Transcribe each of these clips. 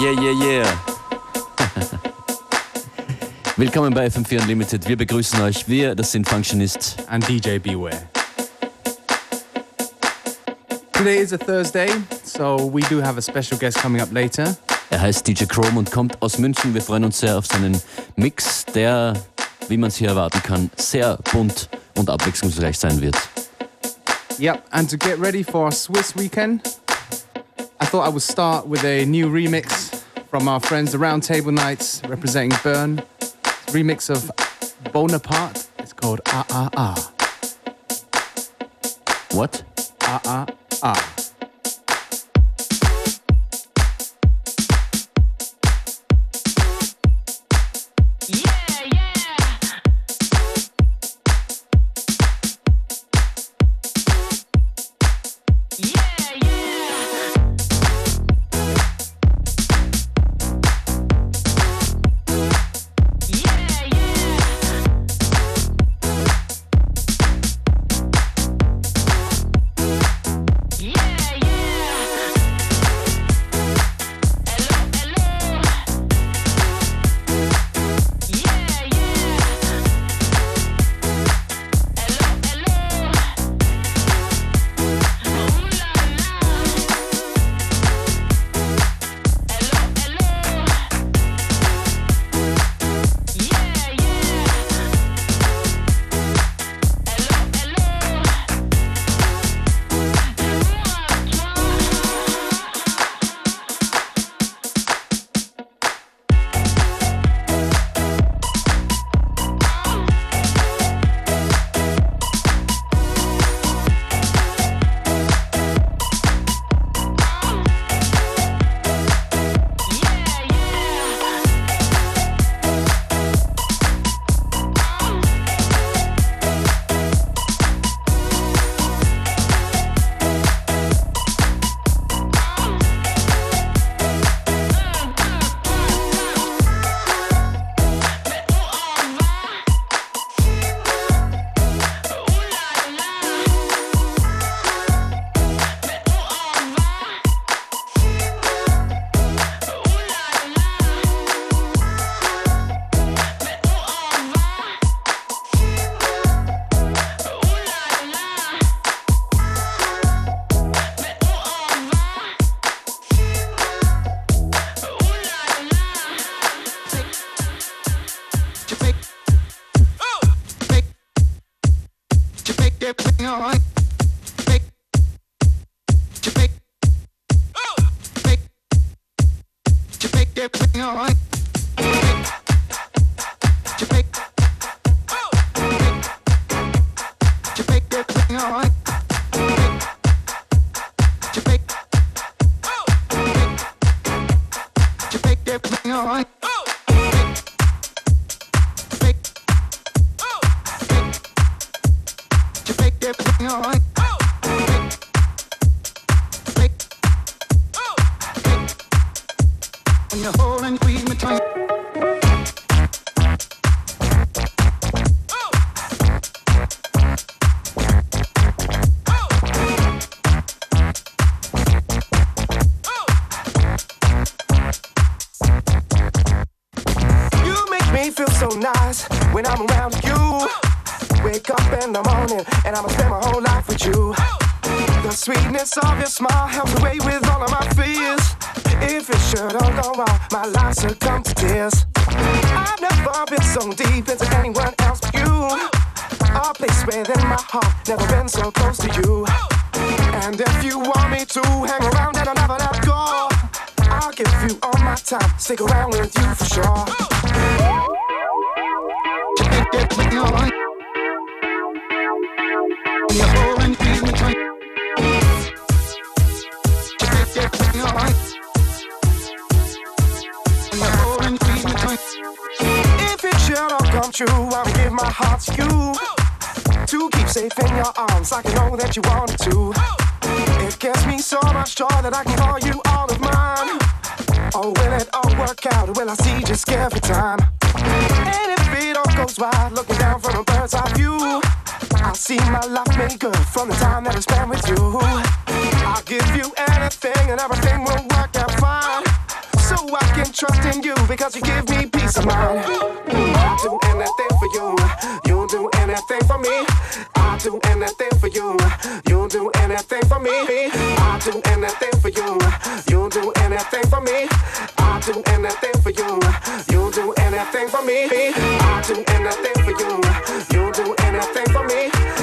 Yeah, yeah, yeah. Willkommen bei FM4 Unlimited. Wir begrüßen euch. Wir, das sind Functionist and DJ Beware. Today is a Thursday, so we do have a special guest coming up later. Er heißt DJ Chrome und kommt aus München. Wir freuen uns sehr auf seinen Mix, der, wie man es hier erwarten kann, sehr bunt und abwechslungsreich sein wird. Yep, and to get ready for our Swiss weekend, I thought I would start with a new remix from our friends the Round Table Knights representing Bern. Remix of Bonaparte. It's called Ah Ah Ah. What? Ah Ah Ah. Stick arms, like I know that you want to. It gives me so much joy that I can call you all of mine. Oh, will it all work out? Will I see just every time? And if it all goes right, looking down from a bird's eye view, I see my life made good from the time that I spent with you. I'll give you anything, and everything will work out fine. So I can trust in you because you give me peace of mind. I'll do anything for you. You'll do anything for me. I'll do anything for you. You'll do anything for me. I'll do anything for you. You'll do anything for me. I'll do anything for you. You'll do anything for me. I'll do anything for you. You'll do anything for me.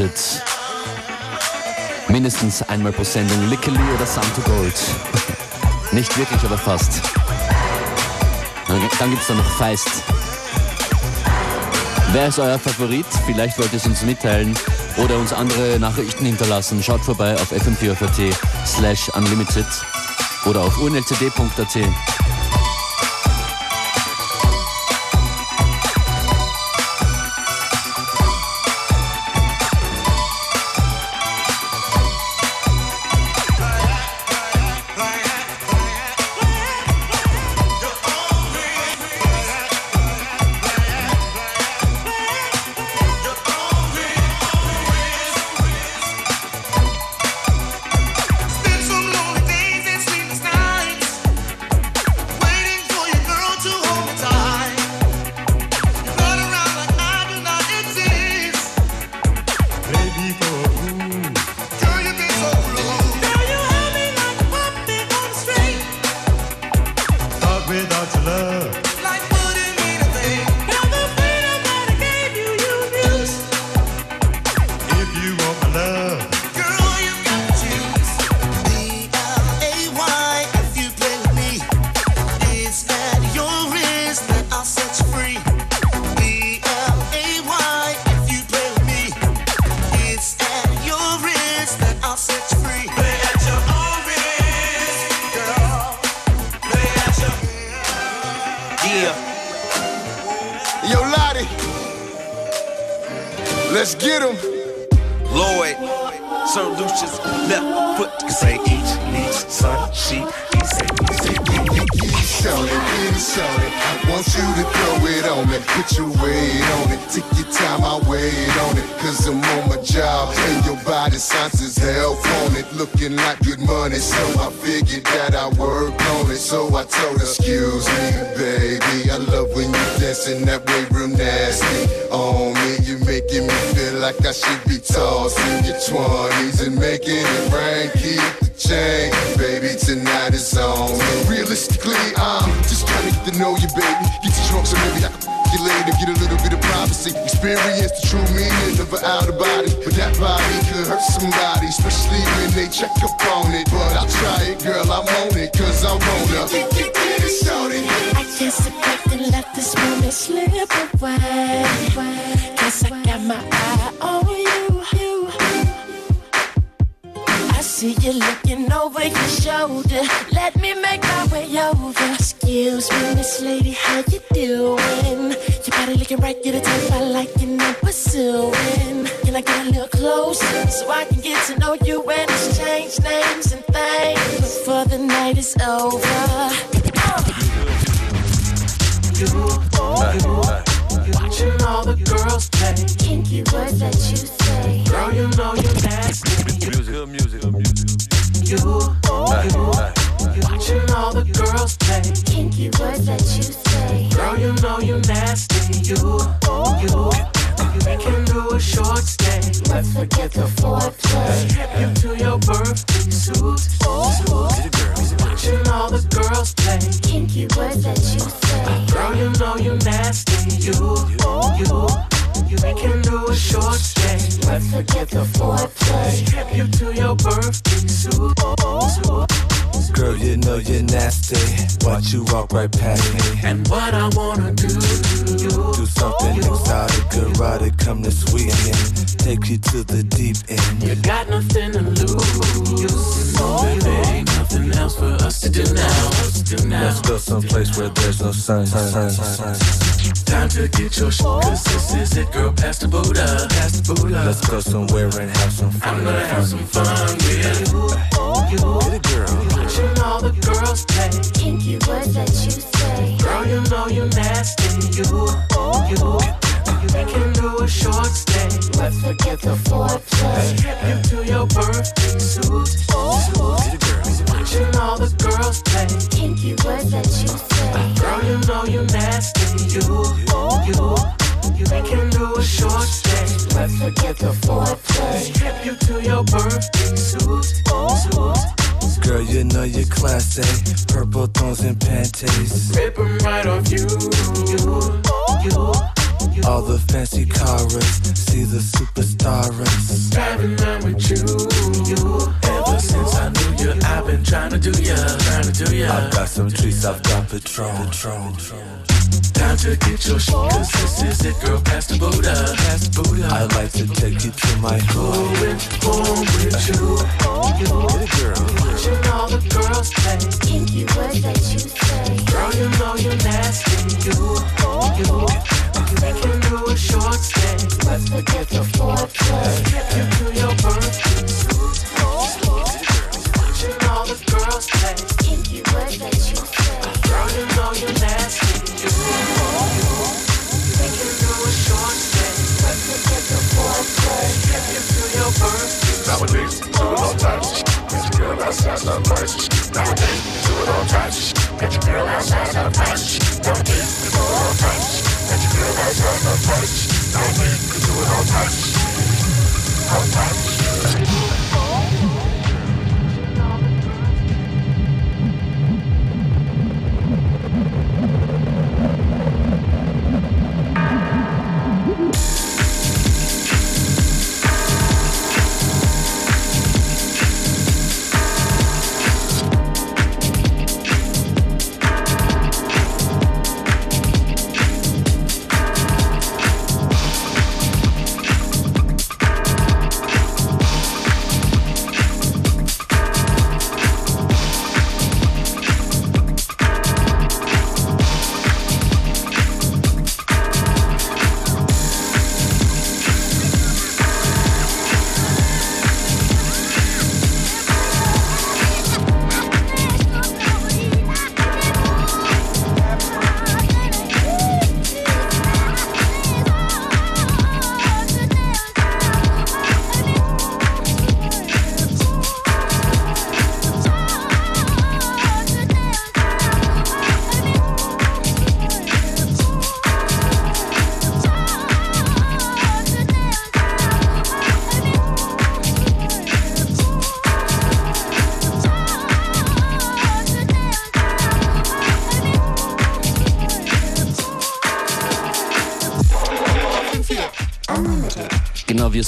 FM4 Unlimited. Mindestens einmal pro Sendung Lickerli oder Santo Gold. Nicht wirklich, aber fast. Dann gibt's da noch Feist. Wer ist euer Favorit? Vielleicht wollt ihr es uns mitteilen oder uns andere Nachrichten hinterlassen. Schaut vorbei auf fm4.at slash unlimited oder auf unlcd.at. Excuse Miss Lady, how you doing? Your body looking right, you're the type I like and I'm pursuing. Can I get a little closer so I can get to know you and exchange names and things before the night is over? Watching all the girls play. Kinky words that you say. Girl, you know you're nasty. Good music, music. You, you. Watching all the girls play. Kinky words that you say. Girl, you know you're nasty. You, you. We can do a short stay. Let's forget the foreplay. Strip you to your birthday suit. suit. Watching all the girls play. Kinky words that you say. Girl, you know you're nasty. You, you. We can do a short stay. Let's forget the foreplay. Strip you to your birthday suit. Girl, you know you're nasty. Watch you walk right past me. And what I wanna do, Do something exotic, erotic, come this weekend. Take you to the deep end. you got nothing to lose. Baby, ain't nothing else for us to do now. Us to do now. Let's go someplace where there's no sun. Time to get your sh- cause this is it, girl. Pass the Buddha, pass the Buddha. Let's go somewhere and have some fun. I'm fun. gonna have some fun with you. Get a girl. Watching all the girls play. Kinky words that you say. Girl, you know you're nasty. You, you. We can do a short stay. Let's forget the foreplay. Strip you to your birthday suit. suit. You're. Purple tones and panties. Rip 'em right off you. You, you. All the fancy cars. See the superstars. Driving around with you. You. Ever since I knew you, I've been trying to do ya. Trying to do ya. I've got some trees, I've got Patron. Patron. Time to get your shit, cause this is it, girl. Pass the Buddha. Pass the Buddha. I'd like to take you to my home. Going home with you. Get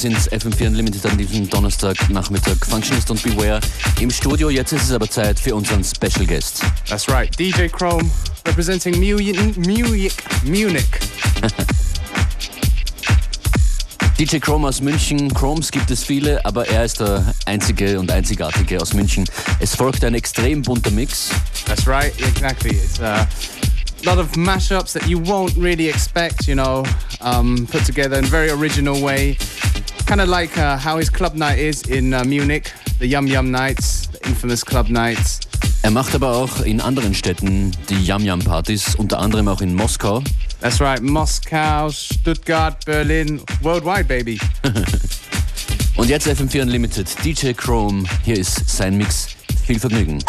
sind FM4 Unlimited an diesem Donnerstagnachmittag. Functionist und Beware im Studio. Jetzt ist es aber Zeit für unseren Special Guest. That's right, DJ Chrome, representing Munich. Munich. DJ Chrome aus München. Chromes gibt es viele, aber er ist der einzige und einzigartige aus München. Es folgt ein extrem bunter Mix. That's right, exactly. It's a lot of mashups that you won't really expect, you know, um, put together in a very original way kind of like uh, how his club night is in uh, Munich, the Yum Yum Nights, the infamous club nights. Er macht aber auch in anderen Städten die Yum Yum Partys, unter anderem auch in Moskau. That's right, Moskau, Stuttgart, Berlin, worldwide, baby. Und jetzt FM4 Unlimited, DJ Chrome, hier ist sein Mix. Viel Vergnügen.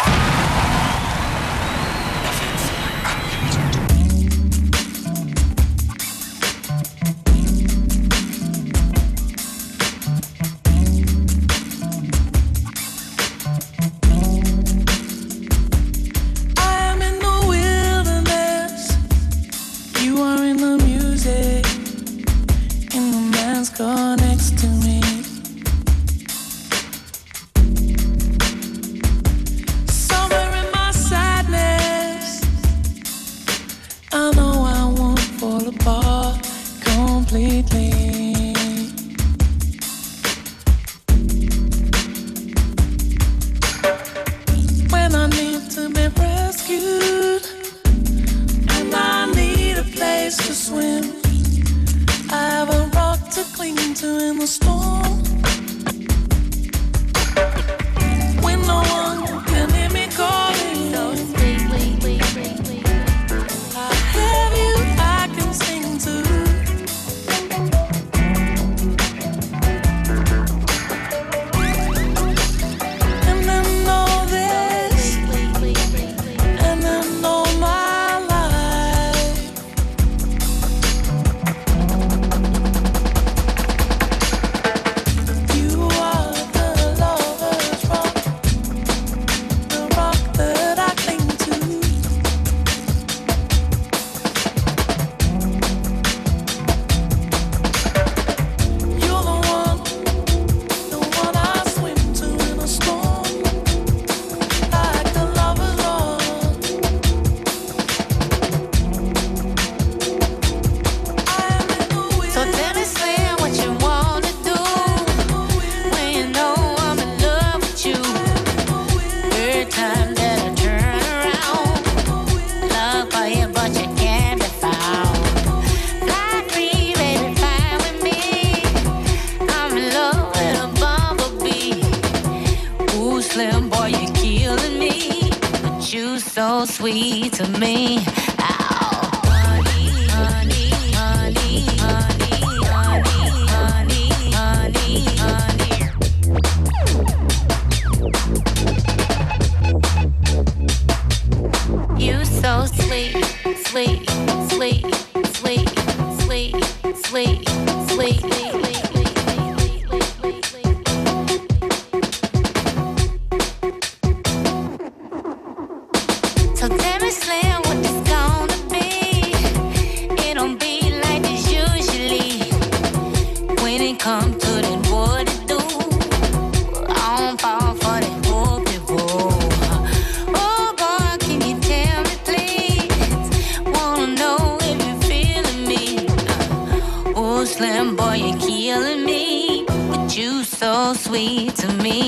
to me.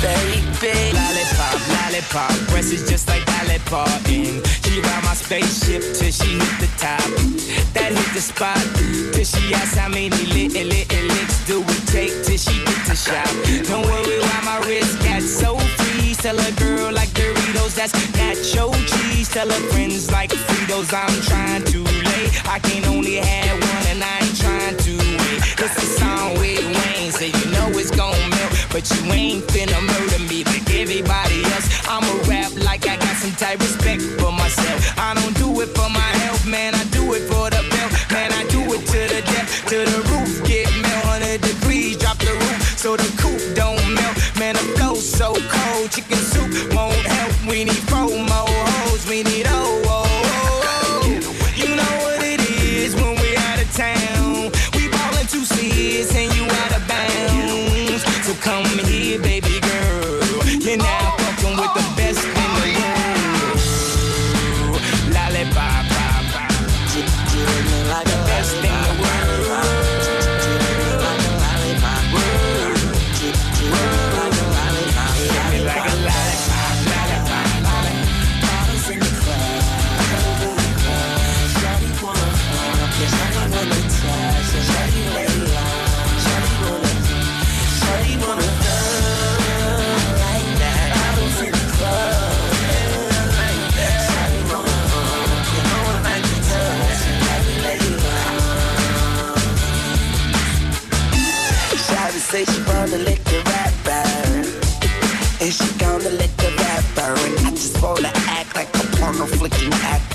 Baby. Lollipop, lollipop, breasts is just like Dolly Parton. She ride my spaceship till she hit the top. That hit the spot till she asks how many little little licks do we take till she get the shop. Don't worry why my wrist got so free. Tell a girl like Doritos that's nacho cheese. Tell her friends like Fritos I'm trying to lay. I can only have one and I ain't trying to wait. It's a song with Wayne, so you know it's gon' melt. But you ain't finna murder me like everybody else. I'ma rap like I got some type respect for myself. I don't do it for my health, man.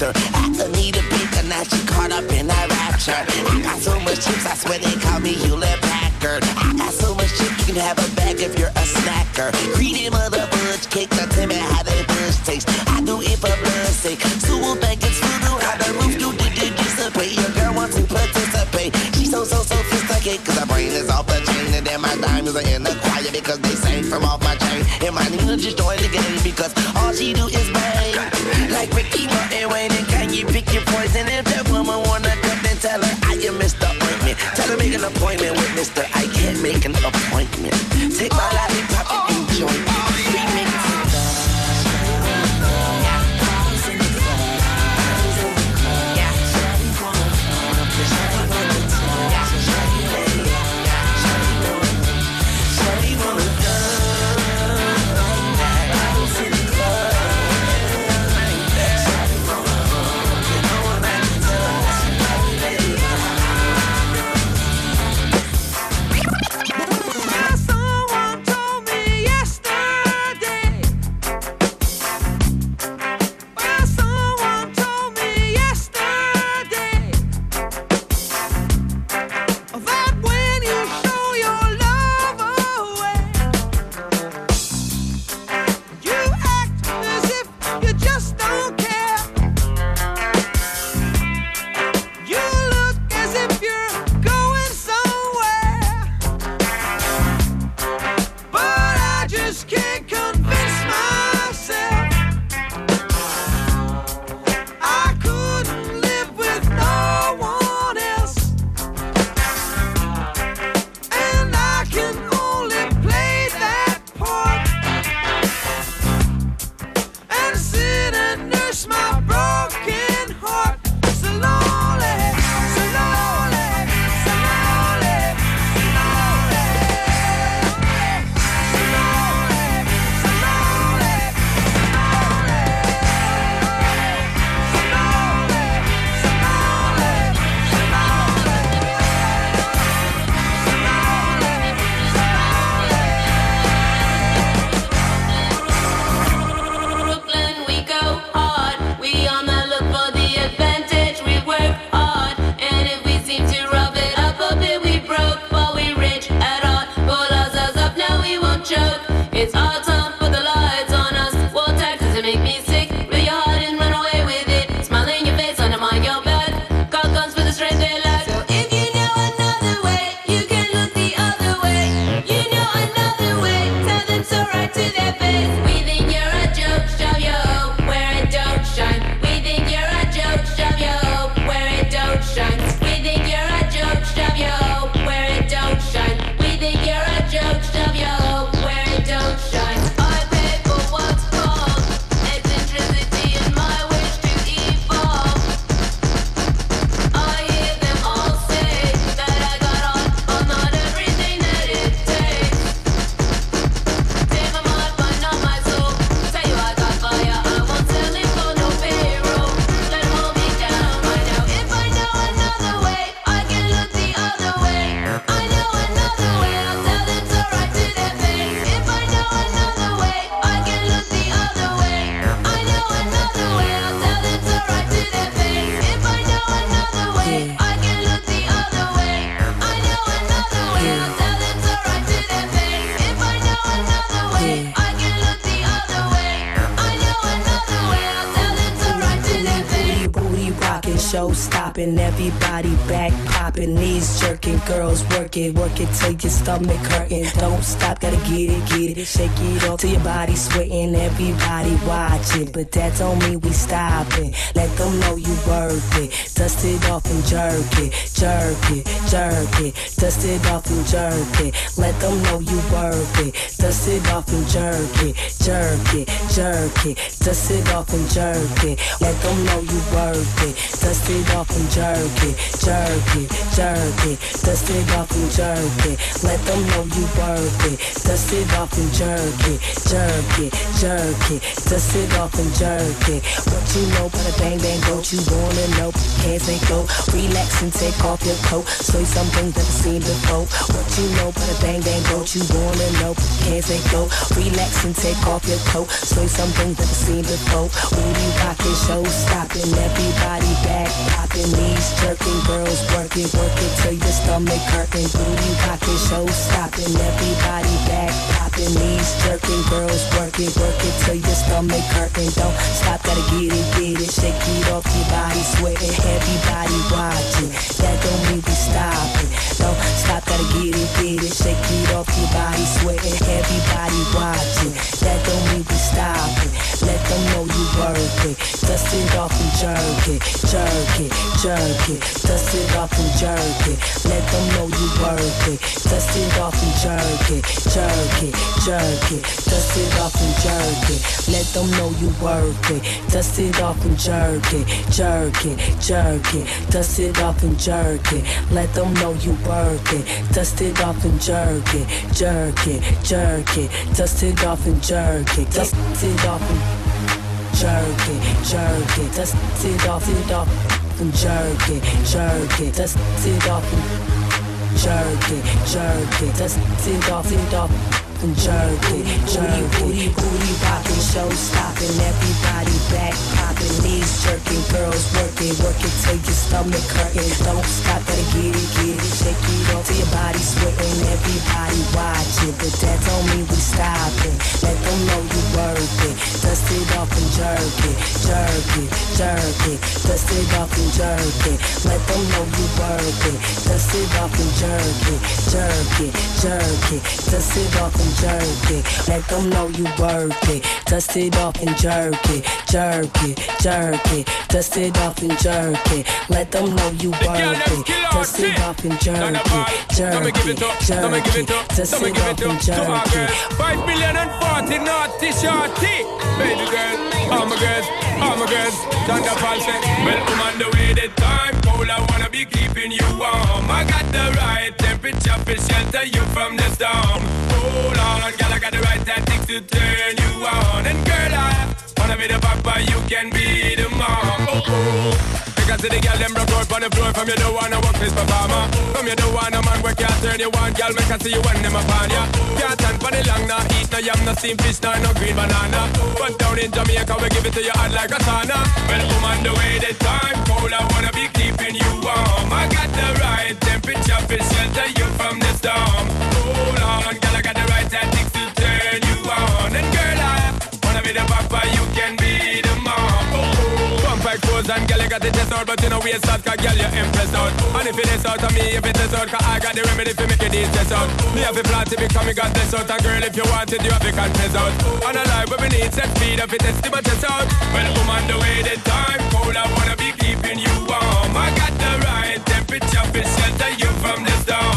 Flicking actor I don't need a beat now she caught up in that rapture. I got so much chips, I swear they call me Hewlett Packard. I got so much chips, you can have a bag if you're a snacker. Greedy mother fudge cake, now tell me how they bush taste. I do it for blood's sake. So we'll think it's voodoo, how the roof do did dissipate Your girl wants to participate. She's so, so, so singers are in the choir because they sang from off my chain. And my Nina just joined the game because all she do is bang. Like Ricky Martin, Wayne, and poison? If that woman wanna come, then tell her I am Mr. Ointment. Tell her make an appointment with Mr. I can't make an appointment. Take my lollipop work it, work it till your stomach hurting. Don't stop, gotta get it, get it, shake it off till your body sweating, everybody watching. But that don't mean we stopping. Let them know you worth it. Dust it off and jerk it, jerk it, jerk it. Dust it off and jerk it. Let them know you worth it. Dust it off and jerk it, jerk it, jerk it. Dust it off and jerk it. Let them know you worth it. Dust it off and jerk it, jerk it, jerk it. Dust it off and jerk it. Let them know you worth it. Dust it off and jerk it, jerk it, jerk it. Dust it off and jerk it. What you know about a bang bang goat? You wanna know? Hands ain't go. Relax and take off your coat. Say some things never seen before. What you know about a bang bang goat? You wanna know? Hands ain't go. Relax and take off your coat. Say some things never seen before. Booty rocking, show stopping, everybody back popping, knees jerking, girls working, working till your stomach hurting. Booty rocking, show stopping, everybody back popping, knees jerking, girls working, working till your stomach hurting. Don't stop, gotta get it, get it, shake it off your body, sweating, everybody watching. That don't mean we stopping. Don't top, gotta get it, get it. Shake it off your body, sweating. Everybody watching. That don't mean we stop it. Let them know you worth it. Dust it off and jerk it, jerk it, jerk it. Dust it off and jerk it. Let them know you worth it. Dust it off and jerk it, jerk it, jerk it. Dust it off and jerk it. Let them know you worth it. Dust it off and jerk it, jerk it, jerk it. Dust it off and jerk it. Let them know you worth it it, dust it off and jerk it, jerk it, jerk it, dust it off and jerk it, dust it off and jerk it, jerk it, dust it off it off and jerk it, jerk it, dust it off and jerk it, jerk it, dust it off it. off and jerk it, jerk it. Booty popping, show stopping, everybody back popping, knees jerking, girls working, working till your stomach hurting. Don't stop, gotta get it, get it, shake it off till your body sweating. Everybody watch it, but that don't mean we it Let them know you worth it. Dust it off and jerk it, jerk it, jerk it. Dust it off and jerk it. Let them know you worth it. Dust it off and jerk it, jerk it, jerk it. Dust it off and jerk it. Let them know you worth it. Dust it off and jerk it. Jerk it, jerk it. Dust it off and jerk it. Let them know you worth it. Dust it off and jerk it. Jerk it, jerk it. Dust it off and jerk it. Eh? Five million and forty naughty shorty. Baby girl all my girls, all my girls, Thunder Pulse. Well, I'm on the way the time, Paul, I wanna be keeping you warm. I got the right temperature to shelter you from the storm. Hold on, girl, I got the right tactics to turn you on. And girl, I wanna be the papa, you can be the mom. Oh, oh. Because the girl them broke out on the floor From you don't wanna work this performer From you don't wanna man where can't turn you on. Girl make I see you when them upon ya. Can't stand for the long nah Eat no yam, no steam fish, nah, no green banana. But down in Jamaica we give it to you hot like a sauna. Well woman the way the time cold I wanna be keeping you warm. I got the right temperature for shelter you from the storm. got the test out, but you know waste out, cause girl, you're impressed out. And if it is out of me, if it is out, cause I got the remedy for making these tests out. Me have a plan to become got goddess out, and girl, if you want it, you have to confess out. And a life where we need sex speed, if it is to but test out. Well, I'm on the way, the time cold, I wanna be keeping you warm. I got the right temperature, to shelter you from the storm.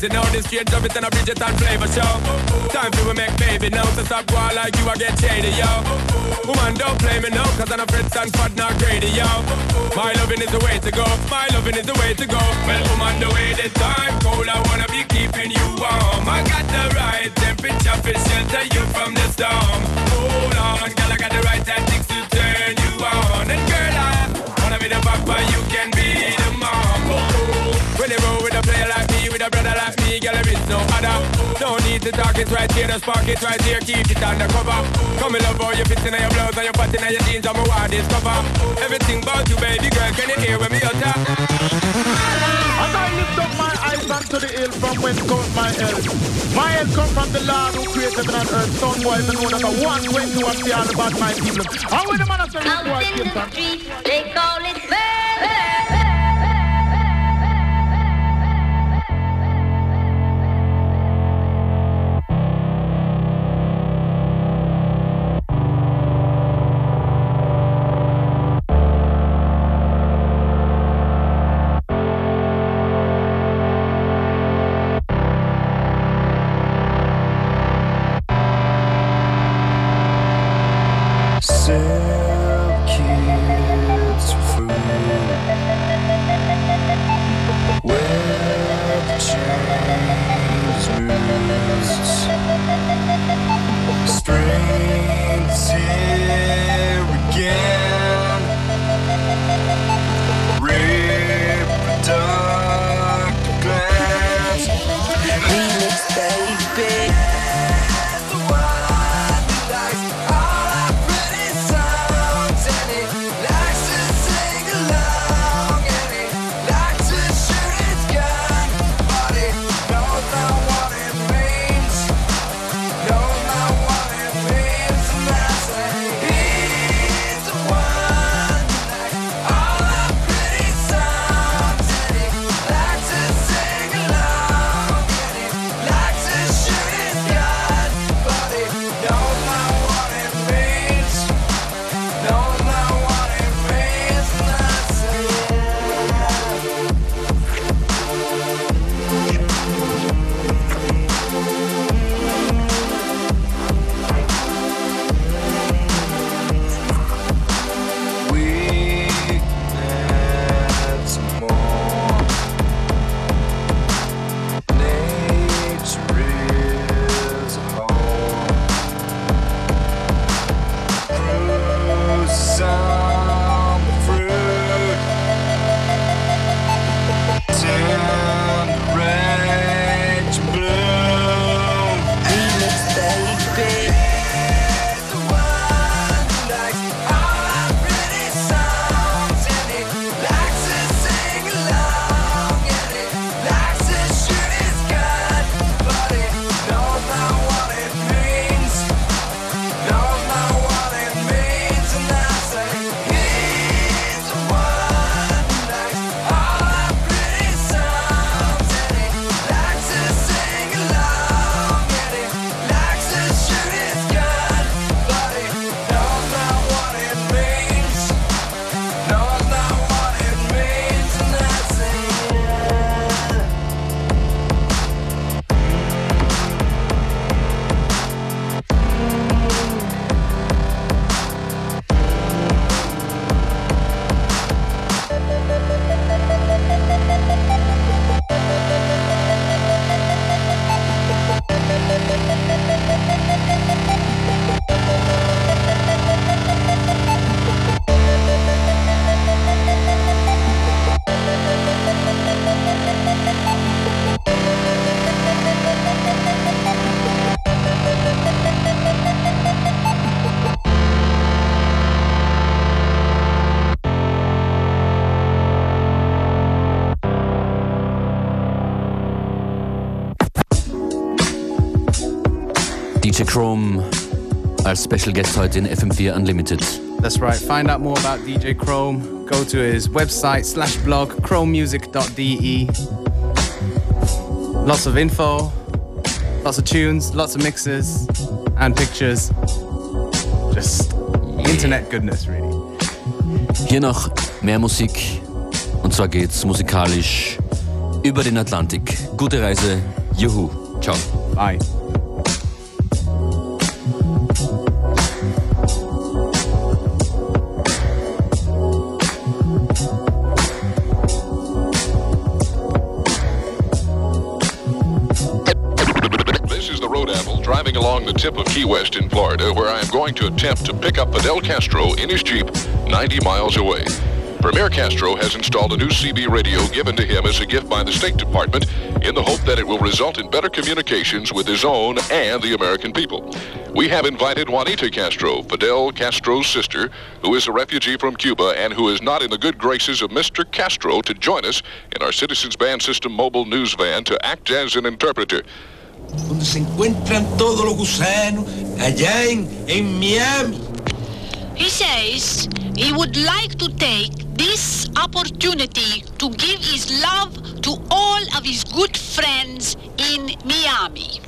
crazy now. This straight drop it in a Bridget and flavor show. Time for we make baby now. So stop war like you, I get shady, yo. Woman, don't play me now, cause I'm a Fred Sanford, not greedy, yo. My loving is the way to go. My loving is the way to go. Well, woman, the way the time cold, I wanna be keeping you warm. I got the right temperature to shelter you from the storm. Hold on, girl, I got the right tactics no other. Don't need to talk, it's right here, just spark it right here, keep it undercover. Come in love, all your fits in your blouse, and your pants in your jeans, I'm a wild discover. Everything about you, baby girl, can you hear when me utter? As I lift up my eyes unto the hill from whence comes my help. My help comes from the Lord who created heaven and earth. Son, wise and know number one, when you are all about my people. How will the man of the Out in the street, they call it murder. DJ Chrome als Special Guest heute in FM4 Unlimited. That's right. Find out more about DJ Chrome. Go to his website slash blog, chromemusic.de. Lots of info, lots of tunes, lots of mixes and pictures. Just internet goodness, really. Hier noch mehr Musik und zwar geht's musikalisch über den Atlantik. Gute Reise, juhu, ciao. Bye. Along the tip of Key West in Florida, where I am going to attempt to pick up Fidel Castro in his Jeep 90 miles away. Premier Castro has installed a new CB radio given to him as a gift by the State Department in the hope that it will result in better communications with his own and the American people. We have invited Juanita Castro, Fidel Castro's sister, who is a refugee from Cuba and who is not in the good graces of Mr. Castro, to join us in our Citizens Band System mobile news van to act as an interpreter. donde se encuentran todos los gusanos, allá en, en Miami. He says he would like to take this opportunity to give his love to all of his good friends in Miami.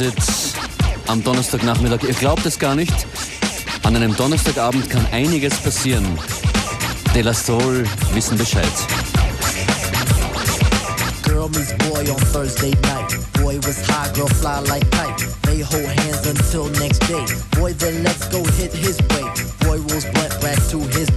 FM4 Unlimited am Donnerstagnachmittag. Ihr glaubt es gar nicht. An einem Donnerstagabend kann einiges passieren. De La Soul wissen Bescheid. Girl meets boy on Thursday night. Boy was high, girl fly like kite. They hold hands until next day. Boy then let's go hit his way. Boy rolls blunt back to his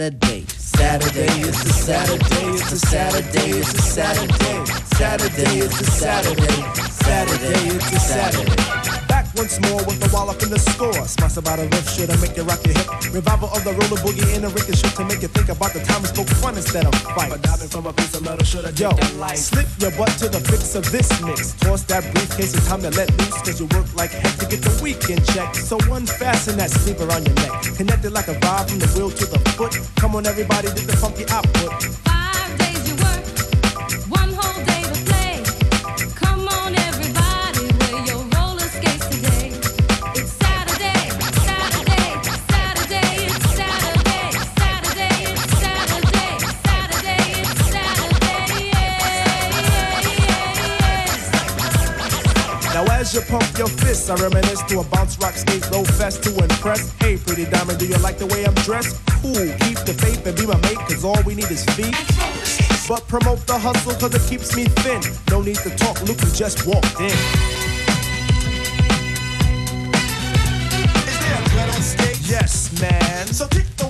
Saturday. Saturday, it's a Saturday, it's a Saturday, it's a Saturday. Saturday, it's a Saturday. Saturday, it's a Saturday. Back once more the up in the score. Smash about a riff shit I make you rock your hip. Revival of the roller boogie in a ricochet to make you think about the time we spoke fun instead of fight. But diving from a piece of metal should I Yo, slip your butt to the fix of this mix. Toss that briefcase, it's time to let loose. Cause you work like heck to get the weekend check. So unfasten that sleeve around your neck. Connected like a vibe from the wheel to the foot. Come on, everybody, get the funky output. As you pump your fists, I reminisce to a bounce rock skate roll fest to impress. Hey, pretty diamond, do you like the way I'm dressed? Cool, keep the faith and be my mate, cause all we need is feet. But promote the hustle cause it keeps me thin. No need to talk, Luke, you just walked in. Is there a on stage? Yes, man. So kick the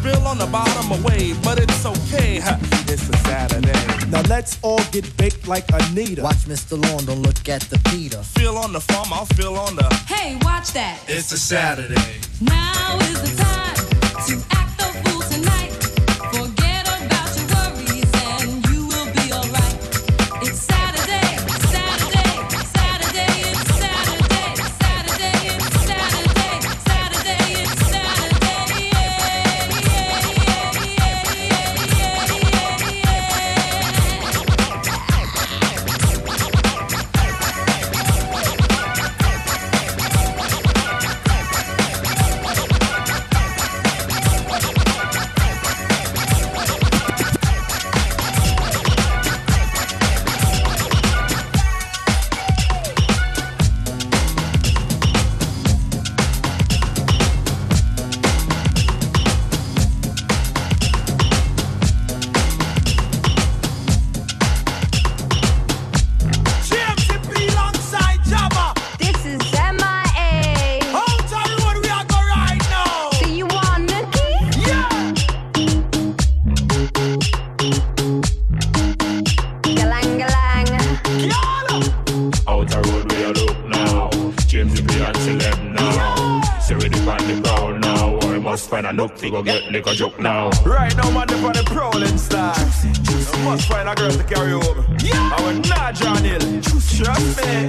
Spill on the bottom of wave, but it's okay. huh, It's a Saturday. Now let's all get baked like Anita. Watch Mr. Lawn, don't look at the Peter. Feel on the farm, I'll feel on the. Hey, watch that. It's a Saturday. Now is the time to act James play and celeb now. Say we the on the ground now. Or we must find a nook to go get liquor joke now. Right now, man, they're for the prowling style. You must find a girl to carry over. Yeah. I will not John Hill. Trust me.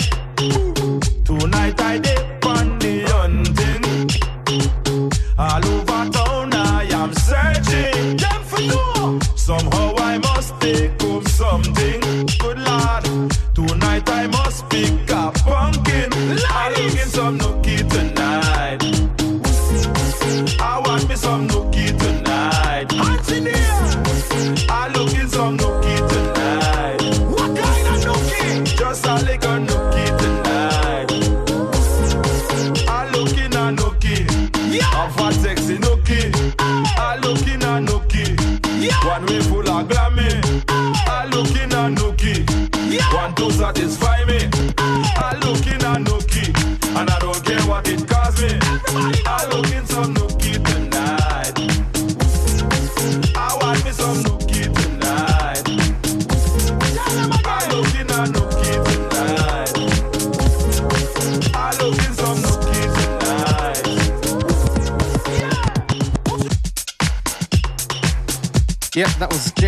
Tonight I dip on the hunting. All over town I am searching. Them for know. Somehow I must take home something. Good lord, tonight I must pick a I looking some nookie tonight.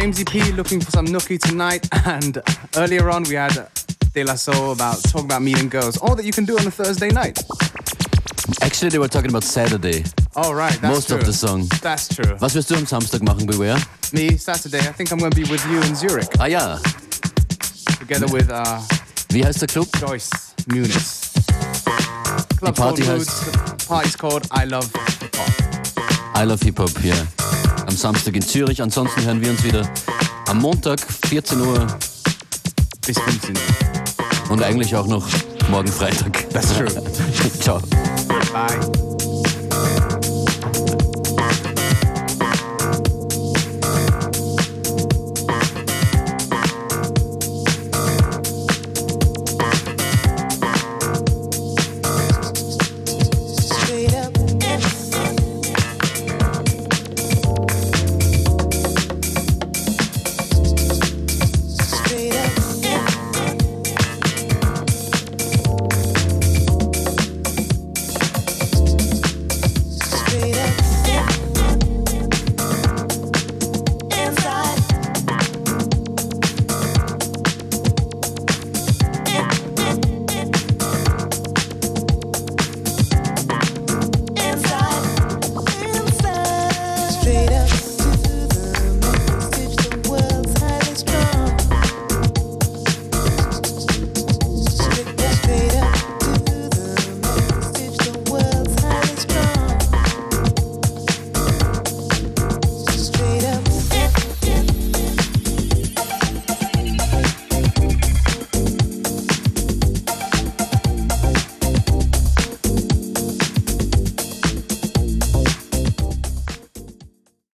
That was James EP looking for some nookie tonight. And earlier on, we had De La Soul about talking about meeting girls. All that you can do on a Thursday night. Actually, they were talking about Saturday. All right, that's Most true. of the song. That's true. Was wirst du am Samstag machen, Beware? Me, Saturday, I think I'm going to be with you in Zurich. Ah ja, Together with uh, wie heißt der Club? Joyce Muniz. Club's Party called heißt- Moods. The party's called I Love Hip Hop. I Love Hip Hop, ja. Am Samstag in Zürich. Ansonsten hören wir uns wieder am Montag, 14 Uhr. Bis 15 Uhr. Und eigentlich auch noch morgen Freitag. That's true. Ciao. Bye.